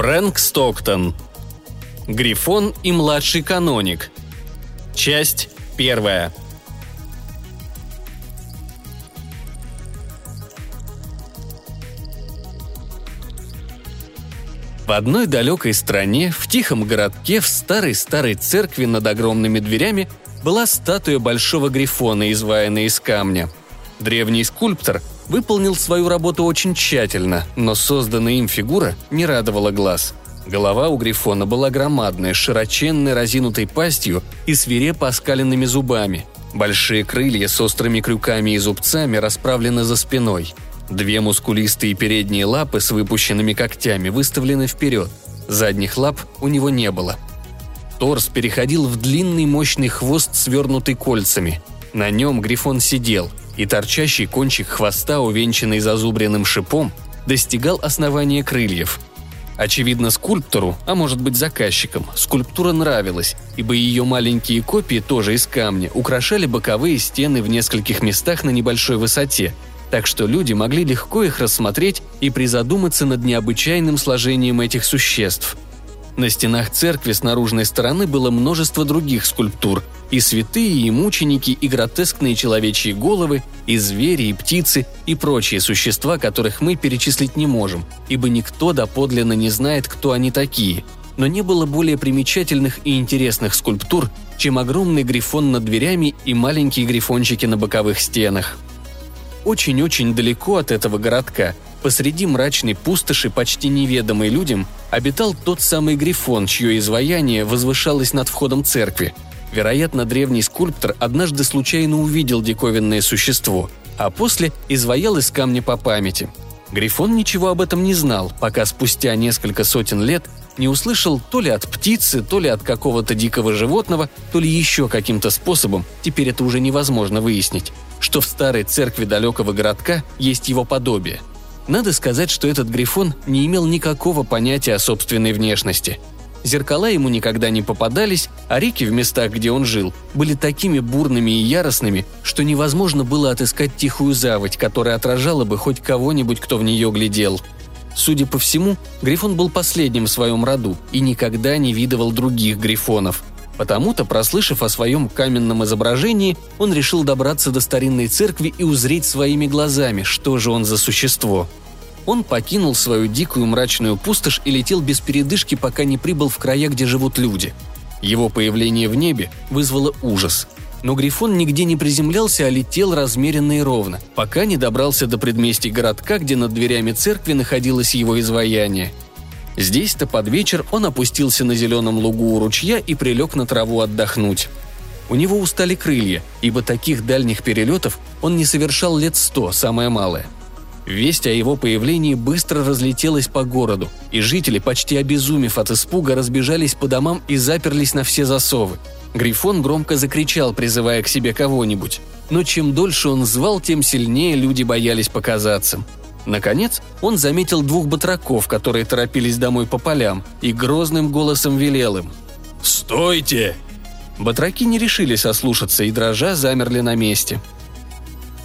Фрэнк Стоктон. Грифон и младший каноник. Часть первая. В одной далекой стране, в тихом городке, в старой-старой церкви над огромными дверями была статуя большого грифона, изваянная из камня. Древний скульптор выполнил свою работу очень тщательно, но созданная им фигура не радовала глаз. Голова у Грифона была громадная, широченной разинутой пастью и свирепо оскаленными зубами. Большие крылья с острыми крюками и зубцами расправлены за спиной. Две мускулистые передние лапы с выпущенными когтями выставлены вперед. Задних лап у него не было. Торс переходил в длинный мощный хвост, свернутый кольцами. На нем Грифон сидел, и торчащий кончик хвоста, увенчанный зазубренным шипом, достигал основания крыльев. Очевидно, скульптору, а может быть заказчикам, скульптура нравилась, ибо ее маленькие копии, тоже из камня, украшали боковые стены в нескольких местах на небольшой высоте, так что люди могли легко их рассмотреть и призадуматься над необычайным сложением этих существ – на стенах церкви с наружной стороны было множество других скульптур. И святые, и мученики, и гротескные человечьи головы, и звери, и птицы, и прочие существа, которых мы перечислить не можем, ибо никто доподлинно не знает, кто они такие. Но не было более примечательных и интересных скульптур, чем огромный грифон над дверями и маленькие грифончики на боковых стенах. Очень-очень далеко от этого городка – Посреди мрачной пустоши, почти неведомой людям, обитал тот самый Грифон, чье изваяние возвышалось над входом церкви. Вероятно, древний скульптор однажды случайно увидел диковинное существо, а после изваял из камня по памяти. Грифон ничего об этом не знал, пока спустя несколько сотен лет не услышал то ли от птицы, то ли от какого-то дикого животного, то ли еще каким-то способом, теперь это уже невозможно выяснить, что в старой церкви далекого городка есть его подобие – надо сказать, что этот Грифон не имел никакого понятия о собственной внешности. Зеркала ему никогда не попадались, а реки в местах, где он жил, были такими бурными и яростными, что невозможно было отыскать тихую заводь, которая отражала бы хоть кого-нибудь, кто в нее глядел. Судя по всему, Грифон был последним в своем роду и никогда не видывал других Грифонов. Потому-то, прослышав о своем каменном изображении, он решил добраться до старинной церкви и узреть своими глазами, что же он за существо – он покинул свою дикую мрачную пустошь и летел без передышки, пока не прибыл в края, где живут люди. Его появление в небе вызвало ужас. Но Грифон нигде не приземлялся, а летел размеренно и ровно, пока не добрался до предместий городка, где над дверями церкви находилось его изваяние. Здесь-то под вечер он опустился на зеленом лугу у ручья и прилег на траву отдохнуть. У него устали крылья, ибо таких дальних перелетов он не совершал лет сто, самое малое – Весть о его появлении быстро разлетелась по городу, и жители, почти обезумев от испуга, разбежались по домам и заперлись на все засовы. Грифон громко закричал, призывая к себе кого-нибудь. Но чем дольше он звал, тем сильнее люди боялись показаться. Наконец, он заметил двух батраков, которые торопились домой по полям, и грозным голосом велел им. «Стойте!» Батраки не решились ослушаться и дрожа замерли на месте.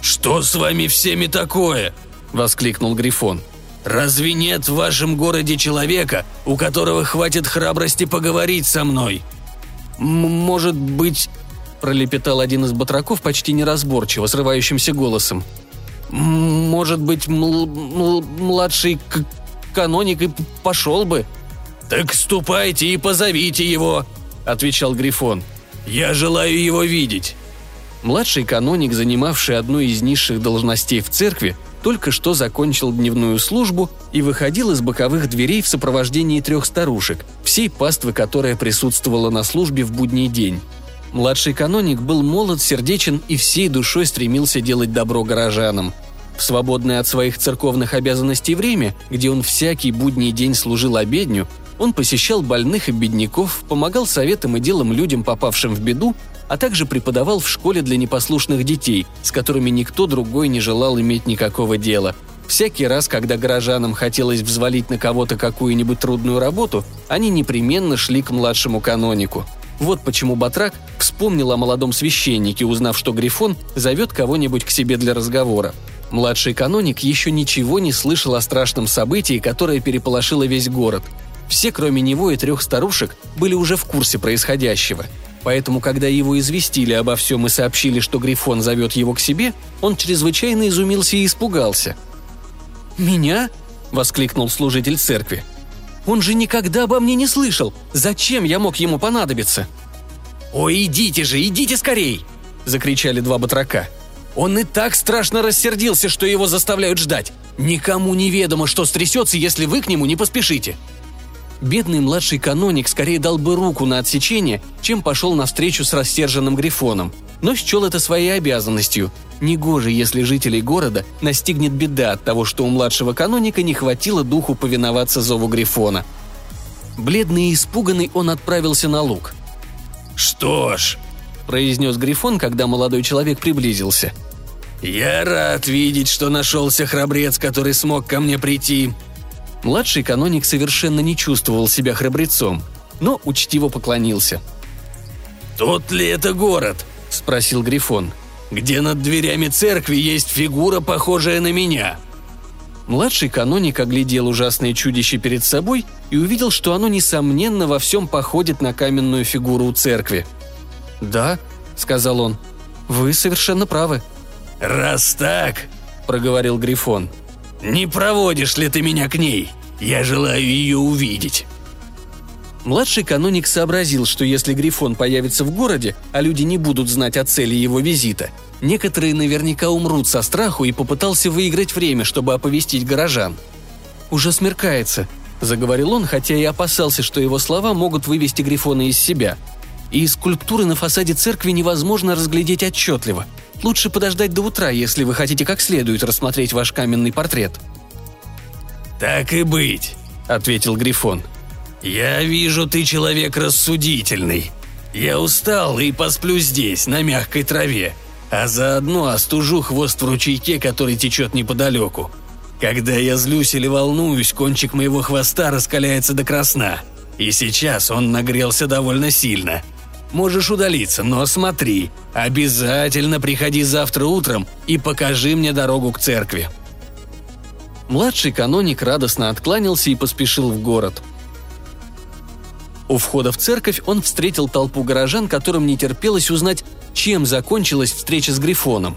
«Что с вами всеми такое?» – воскликнул Грифон. «Разве нет в вашем городе человека, у которого хватит храбрости поговорить со мной?» «Может быть...» – пролепетал один из батраков почти неразборчиво, срывающимся голосом. «Может быть, мл- мл- младший каноник и пошел бы?» «Так ступайте и позовите его», – отвечал Грифон. «Я желаю его видеть». Младший каноник, занимавший одну из низших должностей в церкви, только что закончил дневную службу и выходил из боковых дверей в сопровождении трех старушек, всей паствы, которая присутствовала на службе в будний день. Младший каноник был молод, сердечен и всей душой стремился делать добро горожанам. В свободное от своих церковных обязанностей время, где он всякий будний день служил обедню, он посещал больных и бедняков, помогал советам и делам людям, попавшим в беду, а также преподавал в школе для непослушных детей, с которыми никто другой не желал иметь никакого дела. Всякий раз, когда горожанам хотелось взвалить на кого-то какую-нибудь трудную работу, они непременно шли к младшему канонику. Вот почему Батрак вспомнил о молодом священнике, узнав, что Грифон зовет кого-нибудь к себе для разговора. Младший каноник еще ничего не слышал о страшном событии, которое переполошило весь город – Все, кроме него и трех старушек, были уже в курсе происходящего. Поэтому, когда его известили обо всем и сообщили, что Грифон зовет его к себе, он чрезвычайно изумился и испугался. «Меня?» – воскликнул служитель церкви. «Он же никогда обо мне не слышал! Зачем я мог ему понадобиться?» «Ой, идите же, идите скорей!» – закричали два батрака. «Он и так страшно рассердился, что его заставляют ждать. Никому не ведомо, что стрясется, если вы к нему не поспешите!» Бедный младший каноник скорее дал бы руку на отсечение, чем пошел навстречу с рассерженным Грифоном, но счел это своей обязанностью. Негоже, если жителей города настигнет беда от того, что у младшего каноника не хватило духу повиноваться зову Грифона. Бледный и испуганный он отправился на луг. «Что ж», – произнес Грифон, когда молодой человек приблизился. «Я рад видеть, что нашелся храбрец, который смог ко мне прийти. Младший каноник совершенно не чувствовал себя храбрецом, но учтиво поклонился. «Тот ли это город?» – спросил Грифон. «Где над дверями церкви есть фигура, похожая на меня?» Младший каноник оглядел ужасное чудище перед собой и увидел, что оно, несомненно, во всем походит на каменную фигуру у церкви. «Да», — сказал он, — «вы совершенно правы». «Раз так», — проговорил Грифон, — «Не проводишь ли ты меня к ней? Я желаю ее увидеть». Младший каноник сообразил, что если Грифон появится в городе, а люди не будут знать о цели его визита, некоторые наверняка умрут со страху и попытался выиграть время, чтобы оповестить горожан. «Уже смеркается», – заговорил он, хотя и опасался, что его слова могут вывести Грифона из себя. «И скульптуры на фасаде церкви невозможно разглядеть отчетливо. Лучше подождать до утра, если вы хотите как следует рассмотреть ваш каменный портрет». «Так и быть», — ответил Грифон. «Я вижу, ты человек рассудительный. Я устал и посплю здесь, на мягкой траве, а заодно остужу хвост в ручейке, который течет неподалеку. Когда я злюсь или волнуюсь, кончик моего хвоста раскаляется до красна. И сейчас он нагрелся довольно сильно — Можешь удалиться, но смотри, обязательно приходи завтра утром и покажи мне дорогу к церкви». Младший каноник радостно откланялся и поспешил в город. У входа в церковь он встретил толпу горожан, которым не терпелось узнать, чем закончилась встреча с Грифоном.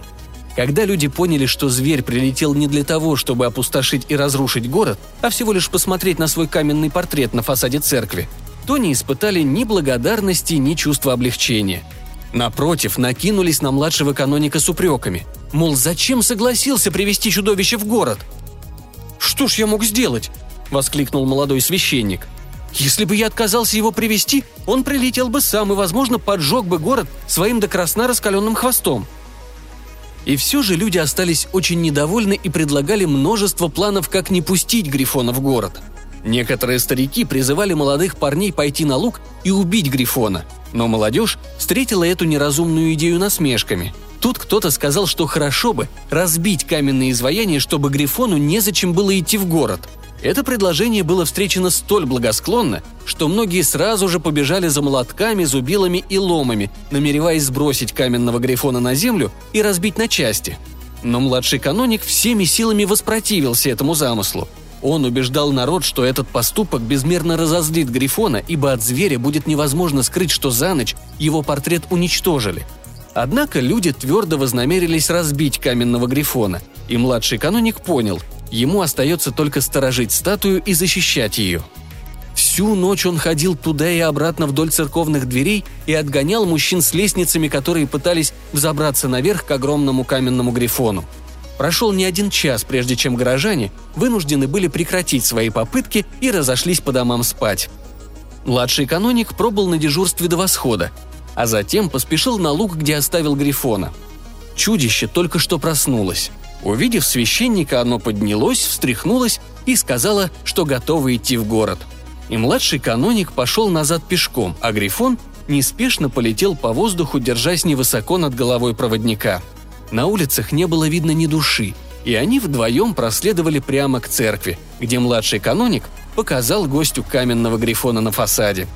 Когда люди поняли, что зверь прилетел не для того, чтобы опустошить и разрушить город, а всего лишь посмотреть на свой каменный портрет на фасаде церкви, то не испытали ни благодарности, ни чувства облегчения. Напротив, накинулись на младшего каноника с упреками. Мол, зачем согласился привести чудовище в город? «Что ж я мог сделать?» – воскликнул молодой священник. «Если бы я отказался его привести, он прилетел бы сам и, возможно, поджег бы город своим до красна раскаленным хвостом». И все же люди остались очень недовольны и предлагали множество планов, как не пустить Грифона в город – Некоторые старики призывали молодых парней пойти на луг и убить Грифона, но молодежь встретила эту неразумную идею насмешками. Тут кто-то сказал, что хорошо бы разбить каменные изваяния, чтобы Грифону незачем было идти в город. Это предложение было встречено столь благосклонно, что многие сразу же побежали за молотками, зубилами и ломами, намереваясь сбросить каменного Грифона на землю и разбить на части. Но младший каноник всеми силами воспротивился этому замыслу – он убеждал народ, что этот поступок безмерно разозлит Грифона, ибо от зверя будет невозможно скрыть, что за ночь его портрет уничтожили. Однако люди твердо вознамерились разбить каменного Грифона, и младший каноник понял, ему остается только сторожить статую и защищать ее. Всю ночь он ходил туда и обратно вдоль церковных дверей и отгонял мужчин с лестницами, которые пытались взобраться наверх к огромному каменному Грифону – Прошел не один час, прежде чем горожане вынуждены были прекратить свои попытки и разошлись по домам спать. Младший каноник пробыл на дежурстве до восхода, а затем поспешил на луг, где оставил Грифона. Чудище только что проснулось. Увидев священника, оно поднялось, встряхнулось и сказала, что готово идти в город. И младший каноник пошел назад пешком, а Грифон неспешно полетел по воздуху, держась невысоко над головой проводника – на улицах не было видно ни души, и они вдвоем проследовали прямо к церкви, где младший каноник показал гостю каменного грифона на фасаде.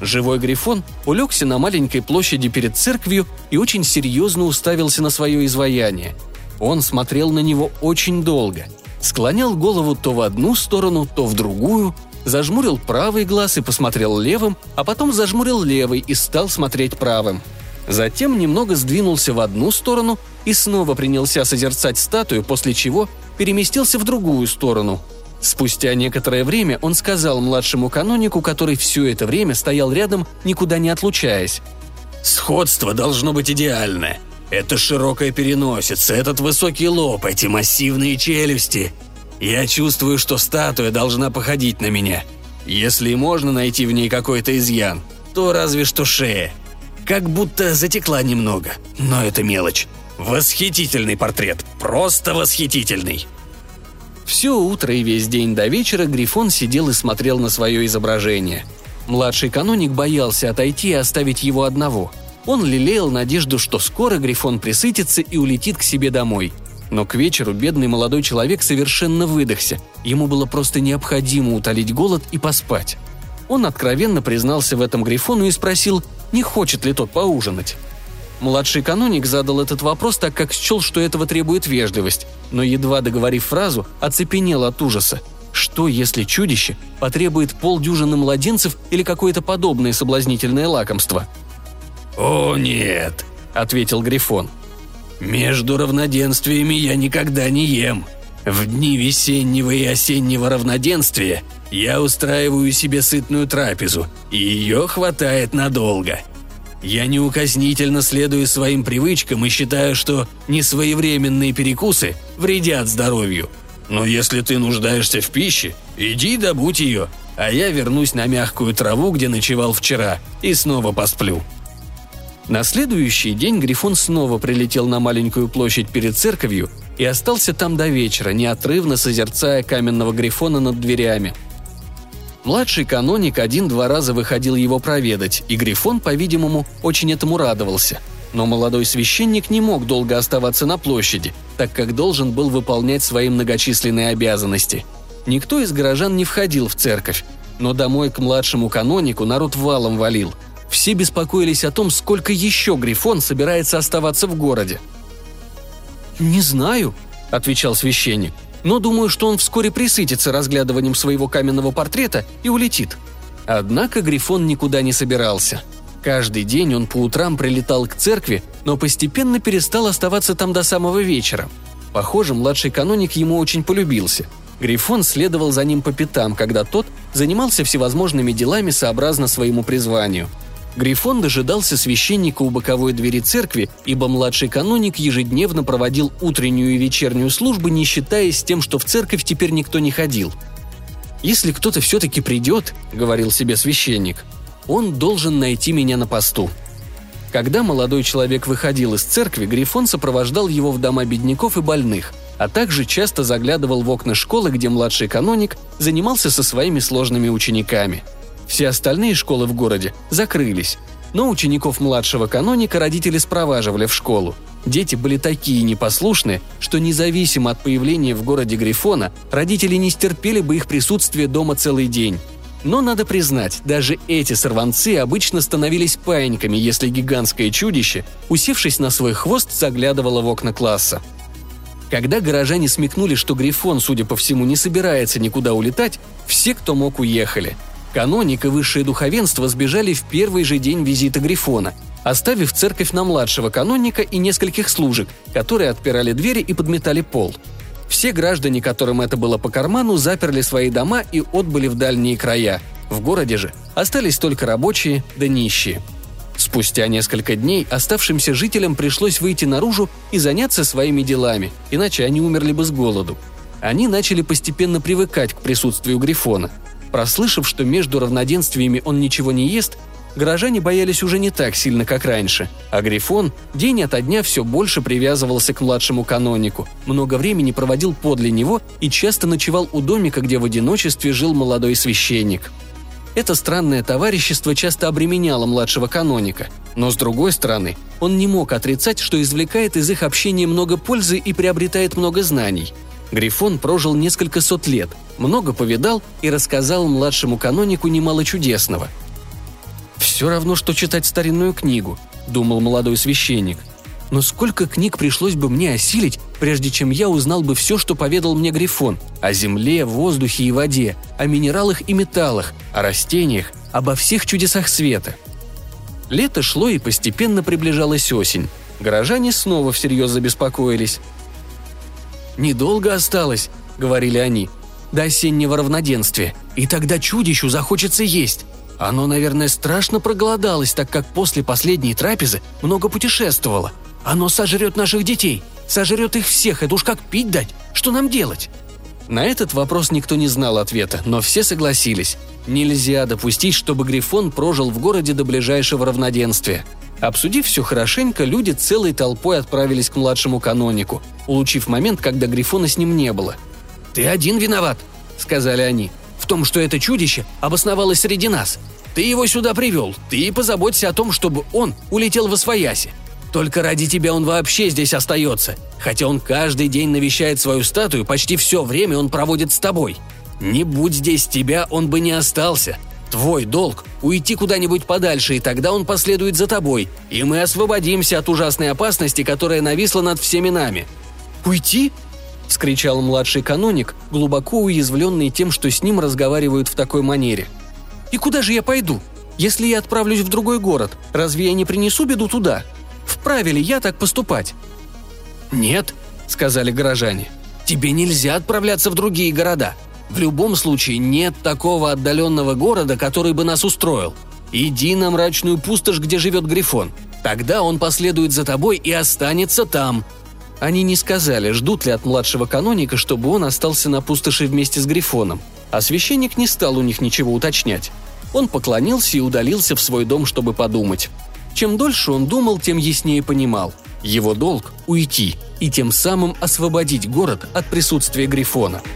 Живой грифон улегся на маленькой площади перед церковью и очень серьезно уставился на свое изваяние. Он смотрел на него очень долго, склонял голову то в одну сторону, то в другую, зажмурил правый глаз и посмотрел левым, а потом зажмурил левый и стал смотреть правым. Затем немного сдвинулся в одну сторону и снова принялся созерцать статую, после чего переместился в другую сторону. Спустя некоторое время он сказал младшему канонику, который все это время стоял рядом, никуда не отлучаясь. «Сходство должно быть идеальное. Это широкая переносица, этот высокий лоб, эти массивные челюсти. Я чувствую, что статуя должна походить на меня. Если можно найти в ней какой-то изъян, то разве что шея. Как будто затекла немного, но это мелочь. Восхитительный портрет, просто восхитительный. Все утро и весь день до вечера Грифон сидел и смотрел на свое изображение. Младший каноник боялся отойти и оставить его одного. Он лелеял надежду, что скоро Грифон присытится и улетит к себе домой – но к вечеру бедный молодой человек совершенно выдохся. Ему было просто необходимо утолить голод и поспать. Он откровенно признался в этом Грифону и спросил, не хочет ли тот поужинать. Младший каноник задал этот вопрос, так как счел, что этого требует вежливость, но едва договорив фразу, оцепенел от ужаса. Что, если чудище потребует полдюжины младенцев или какое-то подобное соблазнительное лакомство? «О, нет», — ответил Грифон. Между равноденствиями я никогда не ем. В дни весеннего и осеннего равноденствия я устраиваю себе сытную трапезу, и ее хватает надолго. Я неукоснительно следую своим привычкам и считаю, что несвоевременные перекусы вредят здоровью. Но если ты нуждаешься в пище, иди добудь ее, а я вернусь на мягкую траву, где ночевал вчера, и снова посплю. На следующий день Грифон снова прилетел на маленькую площадь перед церковью и остался там до вечера, неотрывно созерцая каменного Грифона над дверями. Младший каноник один-два раза выходил его проведать, и Грифон, по-видимому, очень этому радовался. Но молодой священник не мог долго оставаться на площади, так как должен был выполнять свои многочисленные обязанности. Никто из горожан не входил в церковь, но домой к младшему канонику народ валом валил – все беспокоились о том, сколько еще Грифон собирается оставаться в городе. «Не знаю», — отвечал священник, «но думаю, что он вскоре присытится разглядыванием своего каменного портрета и улетит». Однако Грифон никуда не собирался. Каждый день он по утрам прилетал к церкви, но постепенно перестал оставаться там до самого вечера. Похоже, младший каноник ему очень полюбился. Грифон следовал за ним по пятам, когда тот занимался всевозможными делами сообразно своему призванию – Грифон дожидался священника у боковой двери церкви, ибо младший каноник ежедневно проводил утреннюю и вечернюю службы, не считаясь тем, что в церковь теперь никто не ходил. «Если кто-то все-таки придет», — говорил себе священник, — «он должен найти меня на посту». Когда молодой человек выходил из церкви, Грифон сопровождал его в дома бедняков и больных, а также часто заглядывал в окна школы, где младший каноник занимался со своими сложными учениками — все остальные школы в городе закрылись, но учеников младшего каноника родители спроваживали в школу. Дети были такие непослушные, что независимо от появления в городе Грифона, родители не стерпели бы их присутствие дома целый день. Но надо признать, даже эти сорванцы обычно становились паиньками, если гигантское чудище, усевшись на свой хвост, заглядывало в окна класса. Когда горожане смекнули, что Грифон, судя по всему, не собирается никуда улетать, все, кто мог, уехали – Каноник и высшее духовенство сбежали в первый же день визита Грифона, оставив церковь на младшего каноника и нескольких служек, которые отпирали двери и подметали пол. Все граждане, которым это было по карману, заперли свои дома и отбыли в дальние края. В городе же остались только рабочие да нищие. Спустя несколько дней оставшимся жителям пришлось выйти наружу и заняться своими делами, иначе они умерли бы с голоду. Они начали постепенно привыкать к присутствию Грифона – Прослышав, что между равноденствиями он ничего не ест, горожане боялись уже не так сильно, как раньше, а Грифон день ото дня все больше привязывался к младшему канонику, много времени проводил подле него и часто ночевал у домика, где в одиночестве жил молодой священник. Это странное товарищество часто обременяло младшего каноника, но с другой стороны, он не мог отрицать, что извлекает из их общения много пользы и приобретает много знаний – Грифон прожил несколько сот лет, много повидал и рассказал младшему канонику немало чудесного. «Все равно, что читать старинную книгу», — думал молодой священник. Но сколько книг пришлось бы мне осилить, прежде чем я узнал бы все, что поведал мне Грифон о земле, воздухе и воде, о минералах и металлах, о растениях, обо всех чудесах света. Лето шло и постепенно приближалась осень. Горожане снова всерьез забеспокоились. «Недолго осталось», — говорили они, — «до осеннего равноденствия, и тогда чудищу захочется есть. Оно, наверное, страшно проголодалось, так как после последней трапезы много путешествовало. Оно сожрет наших детей, сожрет их всех, это уж как пить дать. Что нам делать?» На этот вопрос никто не знал ответа, но все согласились. Нельзя допустить, чтобы Грифон прожил в городе до ближайшего равноденствия. Обсудив все хорошенько, люди целой толпой отправились к младшему канонику, улучив момент, когда Грифона с ним не было. «Ты один виноват», — сказали они, — «в том, что это чудище обосновалось среди нас. Ты его сюда привел, ты и позаботься о том, чтобы он улетел во свояси. Только ради тебя он вообще здесь остается. Хотя он каждый день навещает свою статую, почти все время он проводит с тобой. Не будь здесь тебя, он бы не остался. Твой долг – уйти куда-нибудь подальше, и тогда он последует за тобой, и мы освободимся от ужасной опасности, которая нависла над всеми нами». «Уйти?» – вскричал младший каноник, глубоко уязвленный тем, что с ним разговаривают в такой манере. «И куда же я пойду? Если я отправлюсь в другой город, разве я не принесу беду туда?» Вправе ли я так поступать?» «Нет», — сказали горожане. «Тебе нельзя отправляться в другие города. В любом случае нет такого отдаленного города, который бы нас устроил. Иди на мрачную пустошь, где живет Грифон. Тогда он последует за тобой и останется там». Они не сказали, ждут ли от младшего каноника, чтобы он остался на пустоши вместе с Грифоном. А священник не стал у них ничего уточнять. Он поклонился и удалился в свой дом, чтобы подумать. Чем дольше он думал, тем яснее понимал. Его долг – уйти и тем самым освободить город от присутствия Грифона –